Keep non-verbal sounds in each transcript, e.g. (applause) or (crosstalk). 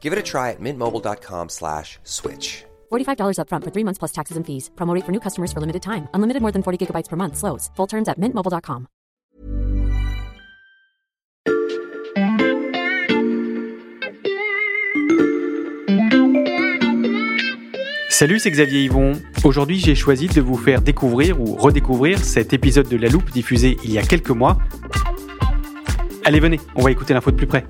Give it a try at mintmobile.com slash switch. $45 upfront for three months plus taxes and fees. Promo rate for new customers for limited time. Unlimited more than 40 gigabytes per month. Slows. Full terms at mintmobile.com. Salut, c'est Xavier Yvon. Aujourd'hui, j'ai choisi de vous faire découvrir ou redécouvrir cet épisode de La Loupe diffusé il y a quelques mois. Allez, venez, on va écouter l'info de plus près.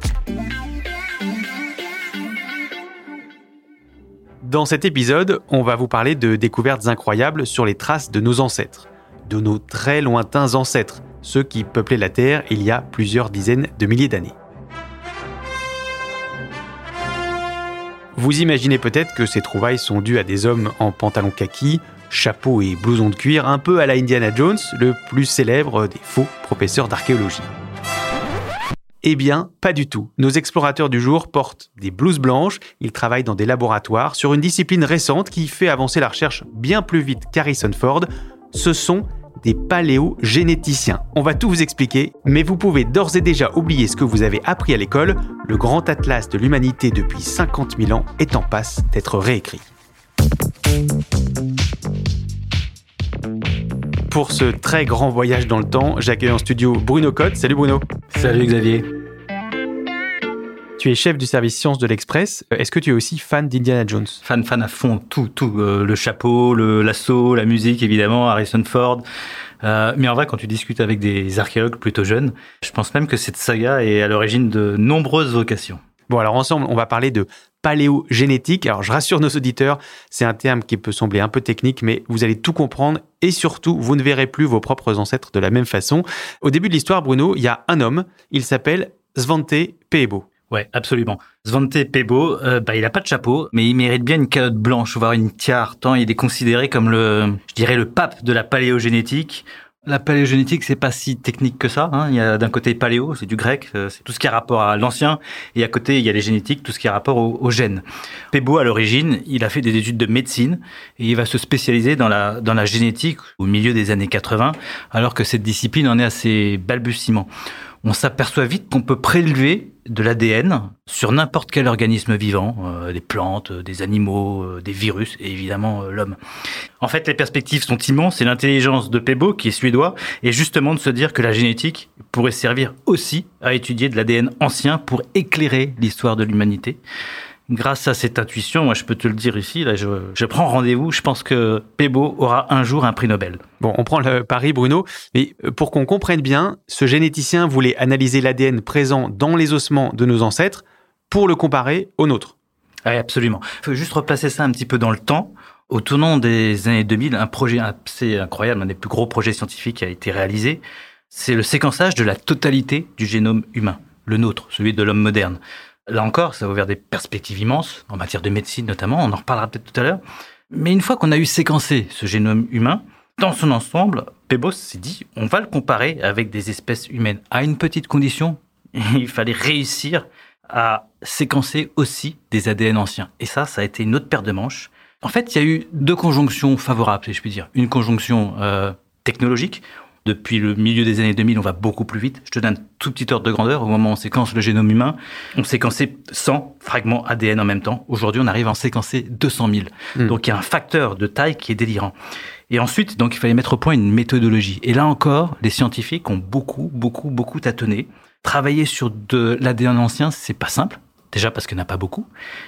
Dans cet épisode, on va vous parler de découvertes incroyables sur les traces de nos ancêtres, de nos très lointains ancêtres, ceux qui peuplaient la Terre il y a plusieurs dizaines de milliers d'années. Vous imaginez peut-être que ces trouvailles sont dues à des hommes en pantalon kaki, chapeau et blouson de cuir, un peu à la Indiana Jones, le plus célèbre des faux professeurs d'archéologie. Eh bien, pas du tout. Nos explorateurs du jour portent des blouses blanches, ils travaillent dans des laboratoires sur une discipline récente qui fait avancer la recherche bien plus vite qu'Harrison Ford. Ce sont des paléogénéticiens. On va tout vous expliquer, mais vous pouvez d'ores et déjà oublier ce que vous avez appris à l'école. Le grand atlas de l'humanité depuis 50 000 ans est en passe d'être réécrit. Pour ce très grand voyage dans le temps, j'accueille en studio Bruno Cotte. Salut Bruno. Salut Xavier. Tu es chef du service sciences de l'Express. Est-ce que tu es aussi fan d'Indiana Jones? Fan, fan à fond, tout, tout. Euh, le chapeau, le l'assaut, la musique, évidemment, Harrison Ford. Euh, mais en vrai, quand tu discutes avec des archéologues plutôt jeunes, je pense même que cette saga est à l'origine de nombreuses vocations. Bon, alors ensemble, on va parler de paléogénétique. Alors, je rassure nos auditeurs, c'est un terme qui peut sembler un peu technique, mais vous allez tout comprendre et surtout, vous ne verrez plus vos propres ancêtres de la même façon. Au début de l'histoire, Bruno, il y a un homme, il s'appelle Svante Peebo. Ouais, absolument. Svante Pebo, euh, bah, il a pas de chapeau, mais il mérite bien une calotte blanche, voire une tiare, tant il est considéré comme le, je dirais, le pape de la paléogénétique. La paléogénétique, c'est pas si technique que ça. Hein. Il y a d'un côté paléo, c'est du grec, euh, c'est tout ce qui a rapport à l'ancien, et à côté il y a les génétiques, tout ce qui a rapport aux, gènes. Pebo, à l'origine, il a fait des études de médecine et il va se spécialiser dans la dans la génétique au milieu des années 80, alors que cette discipline en est à ses balbutiements on s'aperçoit vite qu'on peut prélever de l'ADN sur n'importe quel organisme vivant, euh, des plantes, euh, des animaux, euh, des virus et évidemment l'homme. En fait, les perspectives sont immenses et l'intelligence de Pebo, qui est suédois, est justement de se dire que la génétique pourrait servir aussi à étudier de l'ADN ancien pour éclairer l'histoire de l'humanité grâce à cette intuition, moi je peux te le dire ici, là je, prends rendez-vous, je pense que Pebo aura un jour un prix Nobel. Bon, on prend le pari Bruno, mais euh, pour qu'on comprenne bien, ce généticien voulait analyser l'ADN présent dans les ossements de nos ancêtres pour le comparer au nôtre. Oui, absolument. Il faut juste replacer ça un petit peu dans le temps. Au tournant des années 2000, un projet assez incroyable, un des plus gros projets scientifiques a été réalisé. C'est le séquençage de la totalité du génome humain, le nôtre, celui de l'homme moderne. Là encore, ça a ouvert des perspectives immenses, en matière de médecine notamment, on en reparlera peut-être tout à l'heure. Mais une fois qu'on a eu séquencé ce génome humain, dans son ensemble, Pebos s'est dit, on va le comparer avec des espèces humaines, à une petite condition, (laughs) il fallait réussir à séquencer aussi des ADN anciens. Et ça, ça a été une autre paire de manches. En fait, il y a eu deux conjonctions favorables, si je puis dire. Une conjonction euh, technologique, depuis le milieu des années 2000, on va beaucoup plus vite. Je te donne un tout petit ordre de grandeur. Au moment où on séquence le génome humain, on séquençait 100 fragments ADN en même temps. Aujourd'hui, on arrive à en séquencer 200 000. Hmm. Donc, il y a un facteur de taille qui est délirant. Et ensuite, donc, il fallait mettre au point une méthodologie. Et là encore, les scientifiques ont beaucoup, beaucoup, beaucoup tâtonné. Travailler sur de l'ADN ancien, c'est pas simple. Déjà parce qu'il n'y en a pas beaucoup.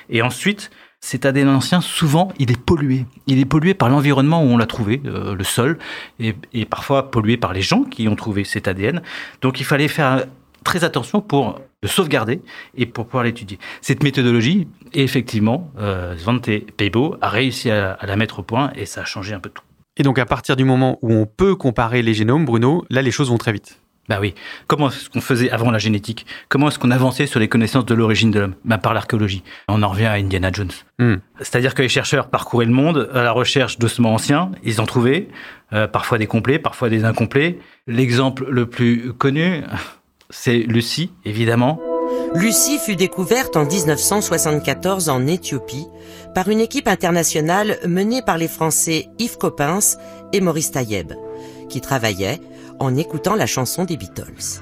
Et ensuite, cet ADN ancien, souvent, il est pollué. Il est pollué par l'environnement où on l'a trouvé, euh, le sol, et, parfois pollué par les gens qui ont trouvé cet ADN. Donc il fallait faire très attention pour le sauvegarder et pour pouvoir l'étudier. Cette méthodologie, effectivement, euh, Svante Peibo a réussi à la mettre au point et ça a changé un peu tout. Et donc à partir du moment où on peut comparer les génomes, Bruno, là les choses vont très vite. Bah oui. Comment est-ce qu'on faisait avant la génétique? Comment est-ce qu'on avançait sur les connaissances de l'origine de l'homme? Bah Par l'archéologie. On en revient à Indiana Jones. Hmm. C'est-à-dire que les chercheurs parcouraient le monde à la recherche d'ossements anciens. Ils en trouvaient, euh, parfois des complets, parfois des incomplets. L'exemple le plus connu, c'est Lucie, évidemment. Lucie fut découverte en 1974 en Éthiopie par une équipe internationale menée par les Français Yves Coppens et Maurice Taïeb, qui travaillaient en écoutant la chanson des Beatles.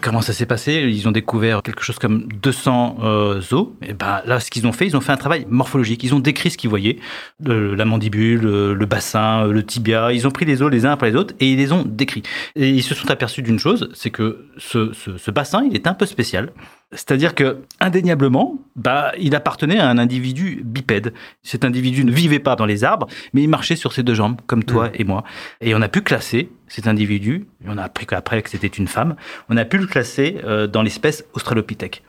Comment ça s'est passé? Ils ont découvert quelque chose comme 200 euh, os. Et ben là, ce qu'ils ont fait, ils ont fait un travail morphologique. Ils ont décrit ce qu'ils voyaient, le, la mandibule, le, le, bassin, le tibia. Ils ont pris les os les uns après les autres et ils les ont décrits. Et ils se sont aperçus d'une chose, c'est que ce bassin, il est un peu spécial. C'est-à-dire que indéniablement, bah, il appartenait à un individu bipède. Cet individu ne vivait pas dans les arbres, mais il marchait sur ses deux jambes, comme toi et moi. Et on a pu classer cet individu. Et on a appris qu'après que c'était une femme. On a pu le classer euh, dans l'espèce Australopithèque.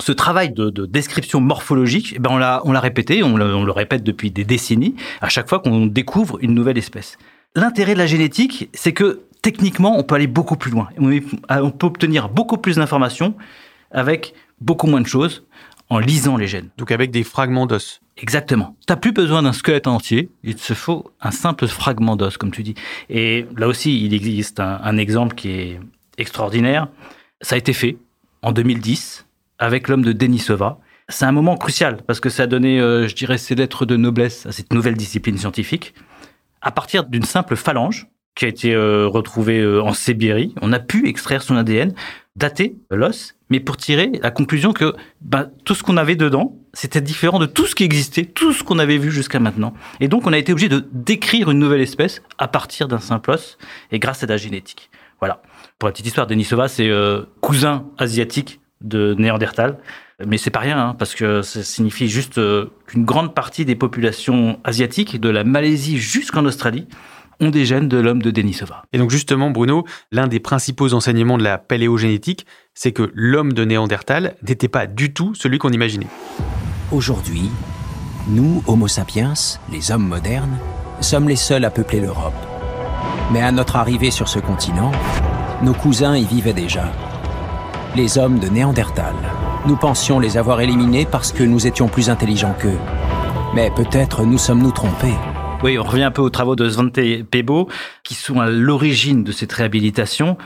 Ce travail de, de description morphologique, eh ben on l'a on l'a répété, on le répète depuis des décennies, à chaque fois qu'on découvre une nouvelle espèce. L'intérêt de la génétique, c'est que techniquement, on peut aller beaucoup plus loin. On peut obtenir beaucoup plus d'informations avec beaucoup moins de choses en lisant les gènes. Donc avec des fragments d'os. Exactement. Tu n'as plus besoin d'un squelette entier, il te faut un simple fragment d'os, comme tu dis. Et là aussi, il existe un, un, exemple qui est extraordinaire. Ça a été fait en 2010 avec l'homme de Denisova. C'est un moment crucial parce que ça a donné, euh, je dirais, ses lettres de noblesse à cette nouvelle discipline scientifique. À partir d'une simple phalange qui a été euh, retrouvée euh, en Sibérie, on a pu extraire son ADN, dater l'os mais pour tirer la conclusion que ben, tout ce qu'on avait dedans, c'était différent de tout ce qui existait, tout ce qu'on avait vu jusqu'à maintenant. Et donc, on a été obligé de décrire une nouvelle espèce à partir d'un simple os et grâce à la génétique. Voilà. Pour la petite histoire, Denisova, c'est euh, cousin asiatique de Néandertal. Mais c'est pas rien, hein, parce que ça signifie juste euh, qu'une grande partie des populations asiatiques, de la Malaisie jusqu'en Australie, ont des gènes de l'homme de Denisova. Et donc justement, Bruno, l'un des principaux enseignements de la paléogénétique, c'est que l'homme de Néandertal n'était pas du tout celui qu'on imaginait. Aujourd'hui, nous, Homo sapiens, les hommes modernes, sommes les seuls à peupler l'Europe. Mais à notre arrivée sur ce continent, nos cousins y vivaient déjà. Les hommes de Néandertal. Nous pensions les avoir éliminés parce que nous étions plus intelligents qu'eux. Mais peut-être nous sommes-nous trompés. Oui, on revient un peu aux travaux de Svante Pebo, qui sont à l'origine de cette réhabilitation.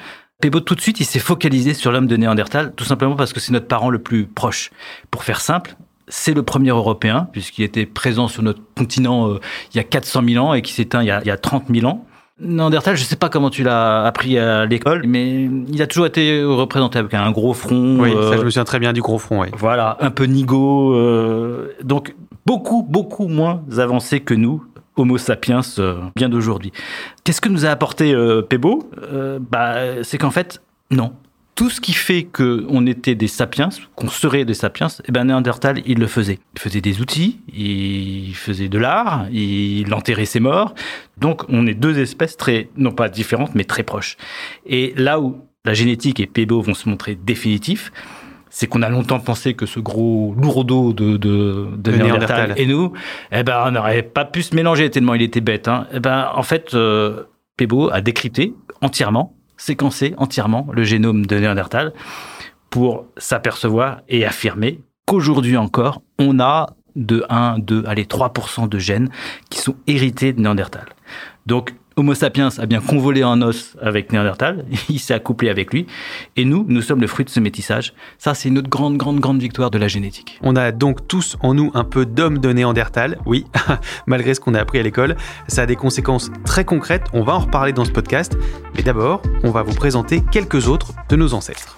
Pebo, tout de suite, il s'est focalisé sur l'homme de Néandertal, tout simplement parce que c'est notre parent le plus proche. Pour faire simple, c'est le premier Européen, puisqu'il était présent sur notre continent euh, il y a 400 000 ans et qui s'éteint il, il, y a 30 000 ans. Néandertal, je ne sais pas comment tu l'as appris à l'école, mais il a toujours été représenté avec un gros front. Oui, euh, ça je me souviens très bien du gros front. Oui. Voilà, un peu nigo. Euh, donc beaucoup, beaucoup moins avancé que nous, Homo sapiens euh, bien d'aujourd'hui. Qu'est-ce que nous a apporté euh, Pebo? Euh, bah, C'est qu'en fait, non. Tout ce qui fait qu'on était des sapiens, qu'on serait des sapiens, eh ben Néandertal, il le faisait. Il faisait des outils, il faisait de l'art, il enterrait ses morts. Donc, on est deux espèces très, non pas différentes, mais très proches. Et là où la génétique et Pebo vont se montrer définitifs, c'est qu'on a longtemps pensé que ce gros lourdeau de, de, de, de Néandertal, Néandertal, et nous, eh ben, on n'aurait pas pu se mélanger tellement il était bête. Hein. Eh ben, en fait, euh, Pebo a décrypté entièrement, séquencé entièrement le génome de Néandertal pour s'apercevoir et affirmer qu'aujourd'hui encore, on a de 1, 2, allez, 3% de gènes qui sont hérités de Néandertal. Donc, Homo sapiens a bien convolé en os avec Néandertal, (laughs) il s'est accouplé avec lui, et nous, nous sommes le fruit de ce métissage. Ça, c'est une autre grande, grande, grande victoire de la génétique. On a donc tous en nous un peu d'homme de Néandertal, oui, (laughs) malgré ce qu'on a appris à l'école. Ça a des conséquences très concrètes, on va en reparler dans ce podcast, mais d'abord, on va vous présenter quelques autres de nos ancêtres.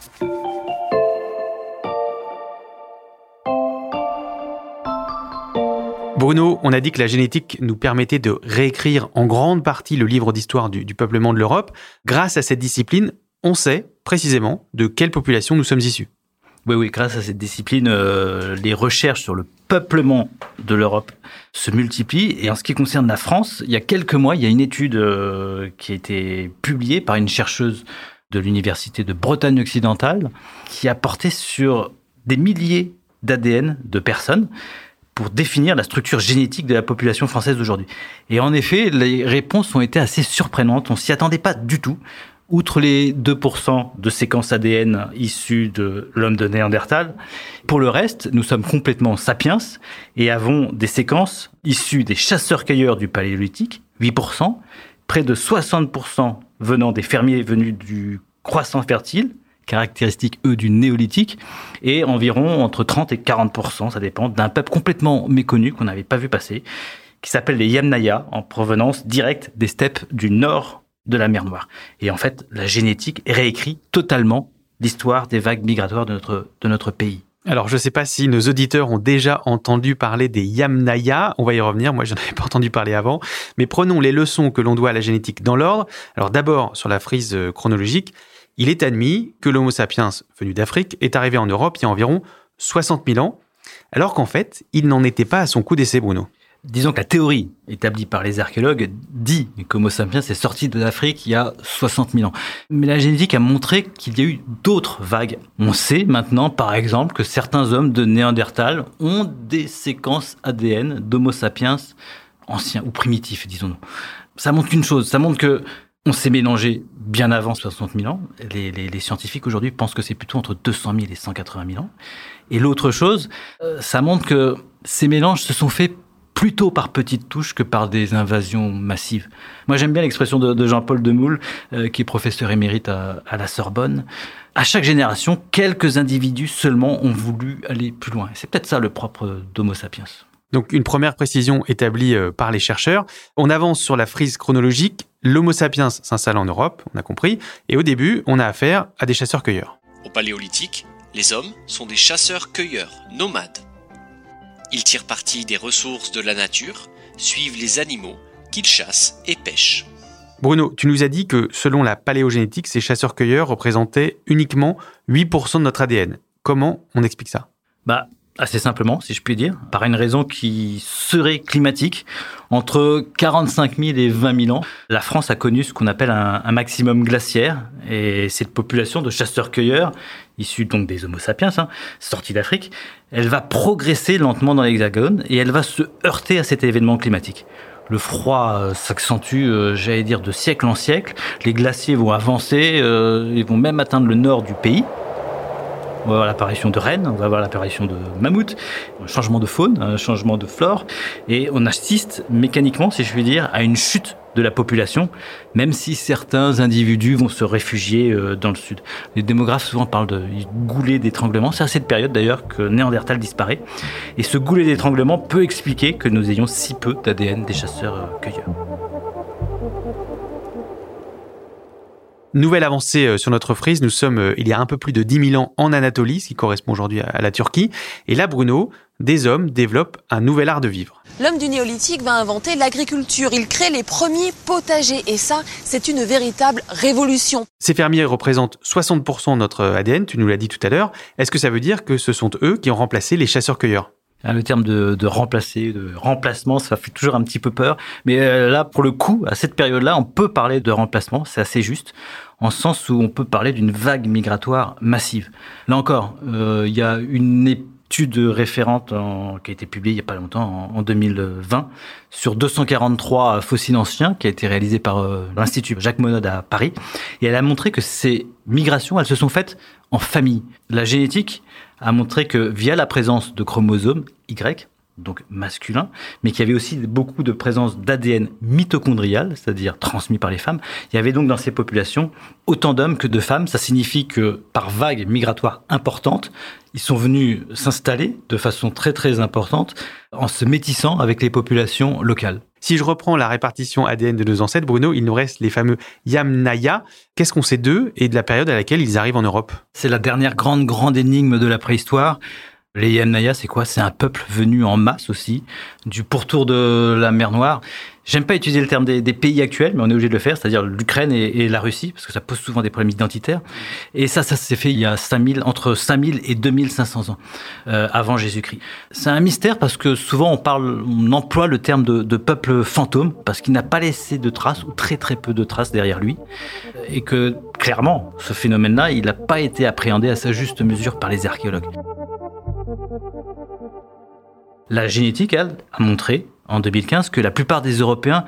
Bruno, on a dit que la génétique nous permettait de réécrire en grande partie le livre d'histoire du, peuplement de l'Europe. Grâce à cette discipline, on sait précisément de quelle population nous sommes issus. Oui, oui, grâce à cette discipline, euh, les recherches sur le peuplement de l'Europe se multiplient. Et en ce qui concerne la France, il y a quelques mois, il y a une étude euh, qui a été publiée par une chercheuse de l'université de Bretagne occidentale qui a porté sur des milliers d'ADN de personnes pour définir la structure génétique de la population française d'aujourd'hui. Et en effet, les réponses ont été assez surprenantes. On s'y attendait pas du tout. Outre les 2% de séquences ADN issues de l'homme de Néandertal, pour le reste, nous sommes complètement sapiens et avons des séquences issues des chasseurs-cueilleurs du paléolithique, 8%, près de 60% venant des fermiers venus du croissant fertile, caractéristiques, eux, du néolithique, et environ entre 30 et 40%, ça dépend, d'un peuple complètement méconnu qu'on n'avait pas vu passer, qui s'appelle les Yamnaya, en provenance directe des steppes du nord de la mer Noire. Et en fait, la génétique réécrit totalement l'histoire des vagues migratoires de notre, de notre pays. Alors, je ne sais pas si nos auditeurs ont déjà entendu parler des Yamnaya. On va y revenir. Moi, je n'en avais pas entendu parler avant. Mais prenons les leçons que l'on doit à la génétique dans l'ordre. Alors, d'abord, sur la frise euh, chronologique, il est admis que l'Homo sapiens venu d'Afrique est arrivé en Europe il y a environ 60 000 ans, alors qu'en fait, il n'en était pas à son coup d'essai, Bruno. Disons que la théorie établie par les archéologues dit qu'Homo sapiens est sorti de l'Afrique il y a 60 000 ans. Mais la génétique a montré qu'il y a eu d'autres vagues. On sait maintenant, par exemple, que certains hommes de Néandertal ont des séquences ADN d'Homo sapiens anciens ou primitifs, disons-nous. Ça montre une chose, ça montre que on s'est mélangé bien avant 60 000 ans. Les, les, les scientifiques aujourd'hui pensent que c'est plutôt entre 200 000 et 180 000 ans. Et l'autre chose, euh, ça montre que ces mélanges se sont faits plutôt par petites touches que par des invasions massives. Moi, j'aime bien l'expression de, de Jean-Paul Demoule, euh, qui est professeur émérite à, à, la Sorbonne. À chaque génération, quelques individus seulement ont voulu aller plus loin. C'est peut-être ça le propre d'Homo sapiens. Donc une première précision établie euh, par les chercheurs. On avance sur la frise chronologique. L'Homo sapiens s'installe en Europe, on a compris. Et au début, on a affaire à des chasseurs-cueilleurs. Au paléolithique, les hommes sont des chasseurs-cueilleurs, nomades. Ils tirent parti des ressources de la nature, suivent les animaux qu'ils chassent et pêchent. Bruno, tu nous as dit que selon la paléogénétique, ces chasseurs-cueilleurs représentaient uniquement 8% de notre ADN. Comment on explique ça? Bah, assez simplement, si je puis dire, par une raison qui serait climatique. Entre 45 000 et 20 000 ans, la France a connu ce qu'on appelle un, maximum glaciaire, et cette population de chasseurs-cueilleurs, issue donc des Homo sapiens, hein, sortis d'Afrique, elle va progresser lentement dans l'Hexagone et elle va se heurter à cet événement climatique. Le froid euh, s'accentue, euh, j'allais dire, de siècle en siècle. Les glaciers vont avancer, euh, ils vont même atteindre le nord du pays. On va avoir l'apparition de rennes, on va avoir l'apparition de mammouths, un changement de faune, un changement de flore, et on assiste mécaniquement, si je puis dire, à une chute de la population, même si certains individus vont se réfugier euh, dans le sud. Les démographes souvent parlent de goulet d'étranglement. C'est à cette période d'ailleurs que Néandertal disparaît. Et ce goulet d'étranglement peut expliquer que nous ayons si peu d'ADN des chasseurs-cueilleurs. Nouvelle avancée euh, sur notre frise, nous sommes euh, il y a un peu plus de 10 000 ans en Anatolie, ce qui correspond aujourd'hui à la Turquie. Et là, Bruno, des hommes développent un nouvel art de vivre. L'homme du néolithique va inventer l'agriculture. Il crée les premiers potagers. Et ça, c'est une véritable révolution. Ces fermiers représentent 60% de notre ADN, tu nous l'as dit tout à l'heure. Est-ce que ça veut dire que ce sont eux qui ont remplacé les chasseurs-cueilleurs? Le terme de, remplacer, de remplacement, ça fait toujours un petit peu peur. Mais euh, là, pour le coup, à cette période-là, on peut parler de remplacement, c'est assez juste, en sens où on peut parler d'une vague migratoire massive. Là encore, euh, il y a une étude référente en, qui a été publiée il n'y a pas longtemps, en, en 2020, sur 243 fossiles anciens, qui a été réalisée par euh, l'Institut Jacques Monod à Paris. Et elle a montré que ces migrations, elles se sont faites en famille. La génétique a montré que via la présence de chromosomes Y, donc masculin, mais qu'il y avait aussi beaucoup de présence d'ADN mitochondrial, c'est-à-dire transmis par les femmes. Il y avait donc dans ces populations autant d'hommes que de femmes. Ça signifie que par vague migratoire importante, ils sont venus s'installer de façon très très importante en se métissant avec les populations locales. Si je reprends la répartition ADN de nos ancêtres, Bruno, il nous reste les fameux Yamnaya. Qu'est-ce qu'on sait d'eux et de la période à laquelle ils arrivent en Europe? C'est la dernière grande, grande énigme de la préhistoire. Les Yamnaya, c'est quoi? C'est un peuple venu en masse aussi, du pourtour de la mer Noire. J'aime pas utiliser le terme des, pays actuels, mais on est obligé de le faire, c'est-à-dire l'Ukraine et, la Russie, parce que ça pose souvent des problèmes identitaires. Et ça, ça s'est fait il y a 5000, entre 5000 et 2500 ans, euh, avant Jésus-Christ. C'est un mystère parce que souvent on parle, on emploie le terme de, de peuple fantôme, parce qu'il n'a pas laissé de traces, ou très très peu de traces derrière lui. Et que, clairement, ce phénomène-là, il n'a pas été appréhendé à sa juste mesure par les archéologues. La génétique, elle, a montré en 2015 que la plupart des Européens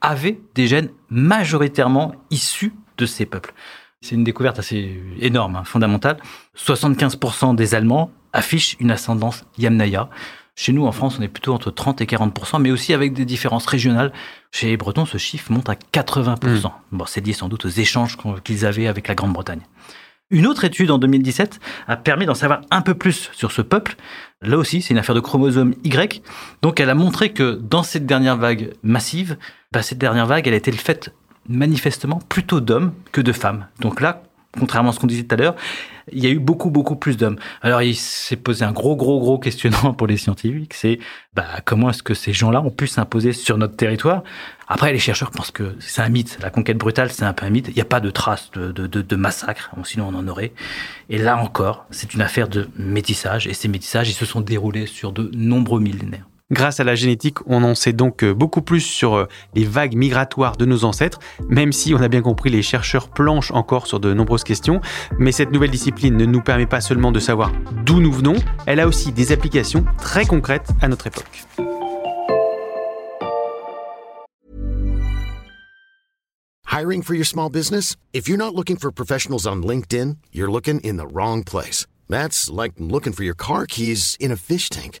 avaient des gènes majoritairement issus de ces peuples. C'est une découverte assez énorme, hein, fondamentale. 75% des Allemands affichent une ascendance Yamnaya. Chez nous, en France, on est plutôt entre 30 et 40%, mais aussi avec des différences régionales. Chez les Bretons, ce chiffre monte à 80%. Mmh. Bon, c'est lié sans doute aux échanges qu'ils avaient avec la Grande-Bretagne. Une autre étude en 2017 a permis d'en savoir un peu plus sur ce peuple. Là aussi, c'est une affaire de chromosome Y. Donc, elle a montré que dans cette dernière vague massive, bah, cette dernière vague, elle a été le fait manifestement plutôt d'hommes que de femmes. Donc là, contrairement à ce qu'on disait tout à l'heure, il y a eu beaucoup, beaucoup plus d'hommes. Alors, il s'est posé un gros, gros, gros questionnement pour les scientifiques, c'est bah, comment est-ce que ces gens-là ont pu s'imposer sur notre territoire? Après, les chercheurs pensent que c'est un mythe. La conquête brutale, c'est un peu un mythe. Il n'y a pas de traces de, de, de, de massacre, sinon on en aurait. Et là encore, c'est une affaire de métissage, et ces métissages, ils se sont déroulés sur de nombreux millénaires. Grâce à la génétique, on en sait donc euh, beaucoup plus sur euh, les vagues migratoires de nos ancêtres, même si on a bien compris les chercheurs planchent encore sur de nombreuses questions. Mais cette nouvelle discipline ne nous permet pas seulement de savoir d'où nous venons, elle a aussi des applications très concrètes à notre époque. Hiring for your small business? If you're not looking for professionals on LinkedIn, you're looking in the wrong place. That's like looking for your keys in a fish tank.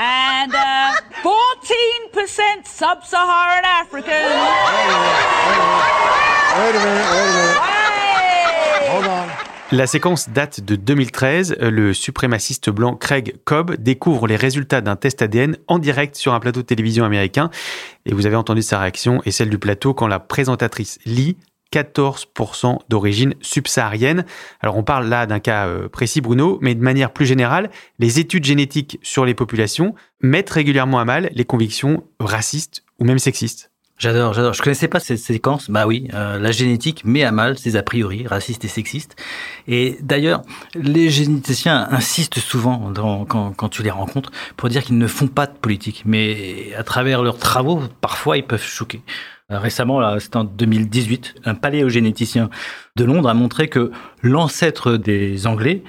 and uh, 14% sub-Saharan African. Wait a minute, wait a minute. Hold on. La séquence date de 2013. Le suprémaciste blanc Craig Cobb découvre les résultats d'un test ADN en direct sur un plateau de télévision américain. Et vous avez entendu sa réaction et celle du plateau quand la présentatrice Lee 14% d'origine subsaharienne. Alors on parle là d'un cas euh, précis Bruno, mais de manière plus générale, les études génétiques sur les populations mettent régulièrement à mal les convictions racistes ou même sexistes. J'adore, j'adore. Je connaissais pas cette séquence. Bah oui, euh, la génétique met à mal ces a priori racistes et sexistes. Et d'ailleurs, les généticiens insistent souvent quand, quand tu les rencontres pour dire qu'ils ne font pas de politique. Mais à travers leurs travaux, parfois, ils peuvent choquer. Euh, récemment, c'était en 2018, un paléogénéticien de Londres a montré que l'ancêtre des Anglais,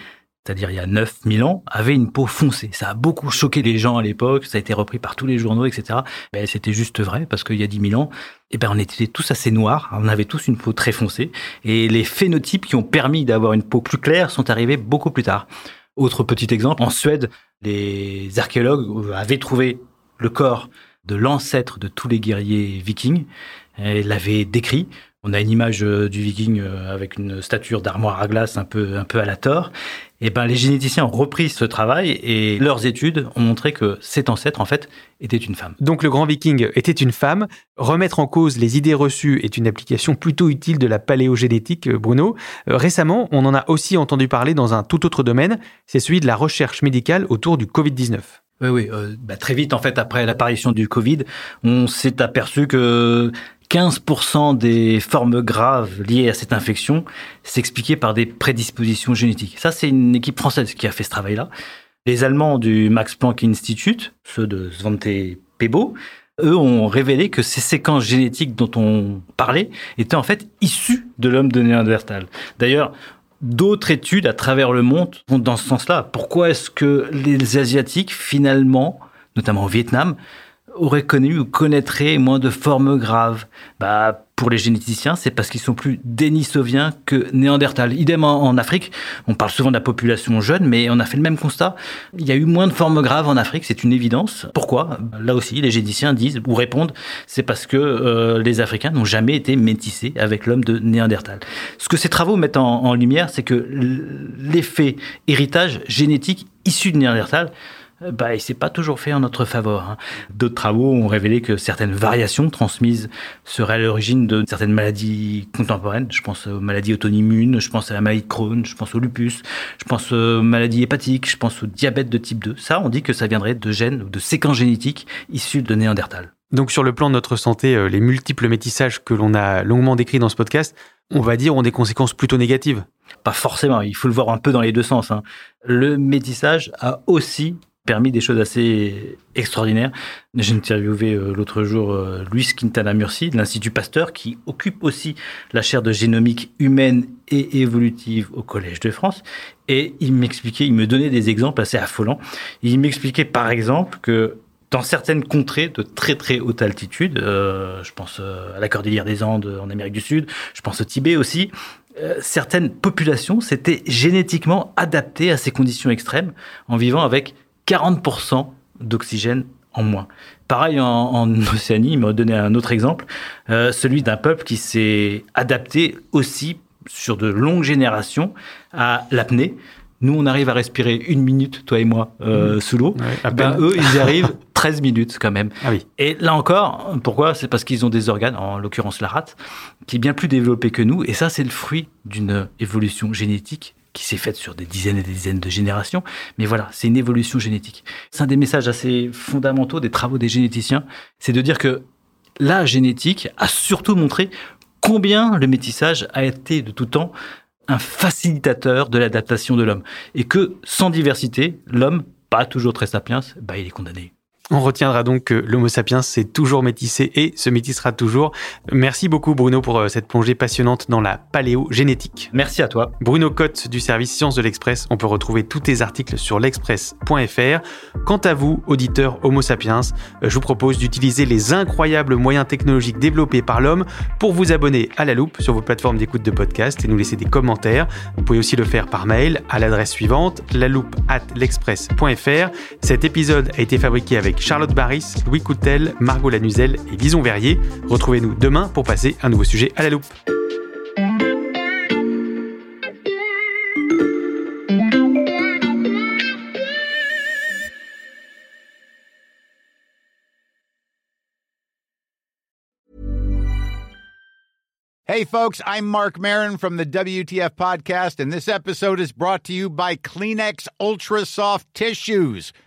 c'est-à-dire il y a 9000 ans, avait une peau foncée. Ça a beaucoup choqué les gens à l'époque, ça a été repris par tous les journaux, etc. Ben, c'était juste vrai, parce qu'il y a 10 000 ans, eh ben, on était tous assez noirs, on avait tous une peau très foncée, et les phénotypes qui ont permis d'avoir une peau plus claire sont arrivés beaucoup plus tard. Autre petit exemple, en Suède, les archéologues avaient trouvé le corps de l'ancêtre de tous les guerriers vikings. Elle l'avait décrit. On a une image euh, du viking euh, avec une stature d'armoire à glace un peu, un peu à la Thor. Et ben, les généticiens ont repris ce travail et leurs études ont montré que cet ancêtre, en fait, était une femme. Donc, le grand viking était une femme. Remettre en cause les idées reçues est une application plutôt utile de la paléogénétique, euh, Bruno. Récemment, on en a aussi entendu parler dans un tout autre domaine. C'est celui de la recherche médicale autour du Covid-19. Oui, oui. Euh, bah, très vite, en fait, après l'apparition du Covid, on s'est aperçu que 15% des formes graves liées à cette infection s'expliquaient par des prédispositions génétiques. Ça, c'est une équipe française qui a fait ce travail-là. Les Allemands du Max Planck Institute, ceux de Svante Pebo, eux ont révélé que ces séquences génétiques dont on parlait étaient en fait issues de l'homme de Néandertal. D'ailleurs, d'autres études à travers le monde vont dans ce sens-là. Pourquoi est-ce que les Asiatiques, finalement, notamment au Vietnam, auraient connu ou connaîtraient moins de formes graves bah, Pour les généticiens, c'est parce qu'ils sont plus dénisoviens que néandertal. Idem en, Afrique, on parle souvent de la population jeune, mais on a fait le même constat. Il y a eu moins de formes graves en Afrique, c'est une évidence. Pourquoi? Là aussi, les généticiens disent ou répondent, c'est parce que euh, les Africains n'ont jamais été métissés avec l'homme de néandertal. Ce que ces travaux mettent en, en lumière, c'est que l'effet héritage génétique issu de néandertal, bah, il s'est pas toujours fait en notre faveur. Hein. D'autres travaux ont révélé que certaines variations transmises seraient à l'origine de certaines maladies contemporaines. Je pense aux maladies auto-immunes, je pense à la maladie de Crohn, je pense au lupus, je pense aux maladies hépatiques, je pense au diabète de type 2. Ça, on dit que ça viendrait de gènes ou de séquences génétiques issues de Néandertal. Donc sur le plan de notre santé, euh, les multiples métissages que l'on a longuement décrits dans ce podcast, on va dire, ont des conséquences plutôt négatives. Pas forcément, il faut le voir un peu dans les deux sens. Hein. Le métissage a aussi permis des choses assez extraordinaires. J'ai interviewé euh, l'autre jour euh, Luis Quintana Murci de l'Institut Pasteur qui occupe aussi la chaire de génomique humaine et évolutive au Collège de France. Et il m'expliquait, il me donnait des exemples assez affolants. Il m'expliquait par exemple que dans certaines contrées de très très haute altitude, euh, je pense à la cordillère des Andes en Amérique du Sud, je pense au Tibet aussi, certaines populations s'étaient génétiquement adaptées à ces conditions extrêmes en vivant avec 40% d'oxygène en moins. Pareil en, (laughs) Océanie, il m'a donné un autre exemple, euh, celui d'un peuple qui s'est adapté aussi sur de longues générations à l'apnée. Nous, on arrive à respirer une minute, toi et moi, euh, mmh. sous l'eau. ben, eux, ils y (laughs) arrivent 13 minutes quand même. Ah oui. Et là encore, pourquoi? C'est parce qu'ils ont des organes, en l'occurrence la rate, qui est bien plus développé que nous. Et ça, c'est le fruit d'une évolution génétique qui s'est faite sur des dizaines et des dizaines de générations. Mais voilà, c'est une évolution génétique. C'est un des messages assez fondamentaux des travaux des généticiens, c'est de dire que la génétique a surtout montré combien le métissage a été de tout temps un facilitateur de l'adaptation de l'homme. Et que sans diversité, l'homme, pas toujours très sapiens, bah, il est condamné. On retiendra donc que l'Homo sapiens s'est toujours métissé et se métissera toujours. Merci beaucoup Bruno pour euh, cette plongée passionnante dans la paléogénétique. Merci à toi. Bruno Cotte du service Sciences de l'Express. On peut retrouver tous tes articles sur l'express.fr. Quant à vous, auditeurs Homo sapiens, euh, je vous propose d'utiliser les incroyables moyens technologiques développés par l'homme pour vous abonner à la loupe sur vos plateformes d'écoute de podcast et nous laisser des commentaires. Vous pouvez aussi le faire par mail à l'adresse suivante, la loupe at l'express.fr. Cet épisode a été fabriqué avec Charlotte Barris, Louis Coutel, Margot Lanuzel et Lison Verrier. Retrouvez-nous demain pour passer un nouveau sujet à la loupe. Hey, folks, I'm Mark Marin from the WTF Podcast, and this episode is brought to you by Kleenex Ultra Soft Tissues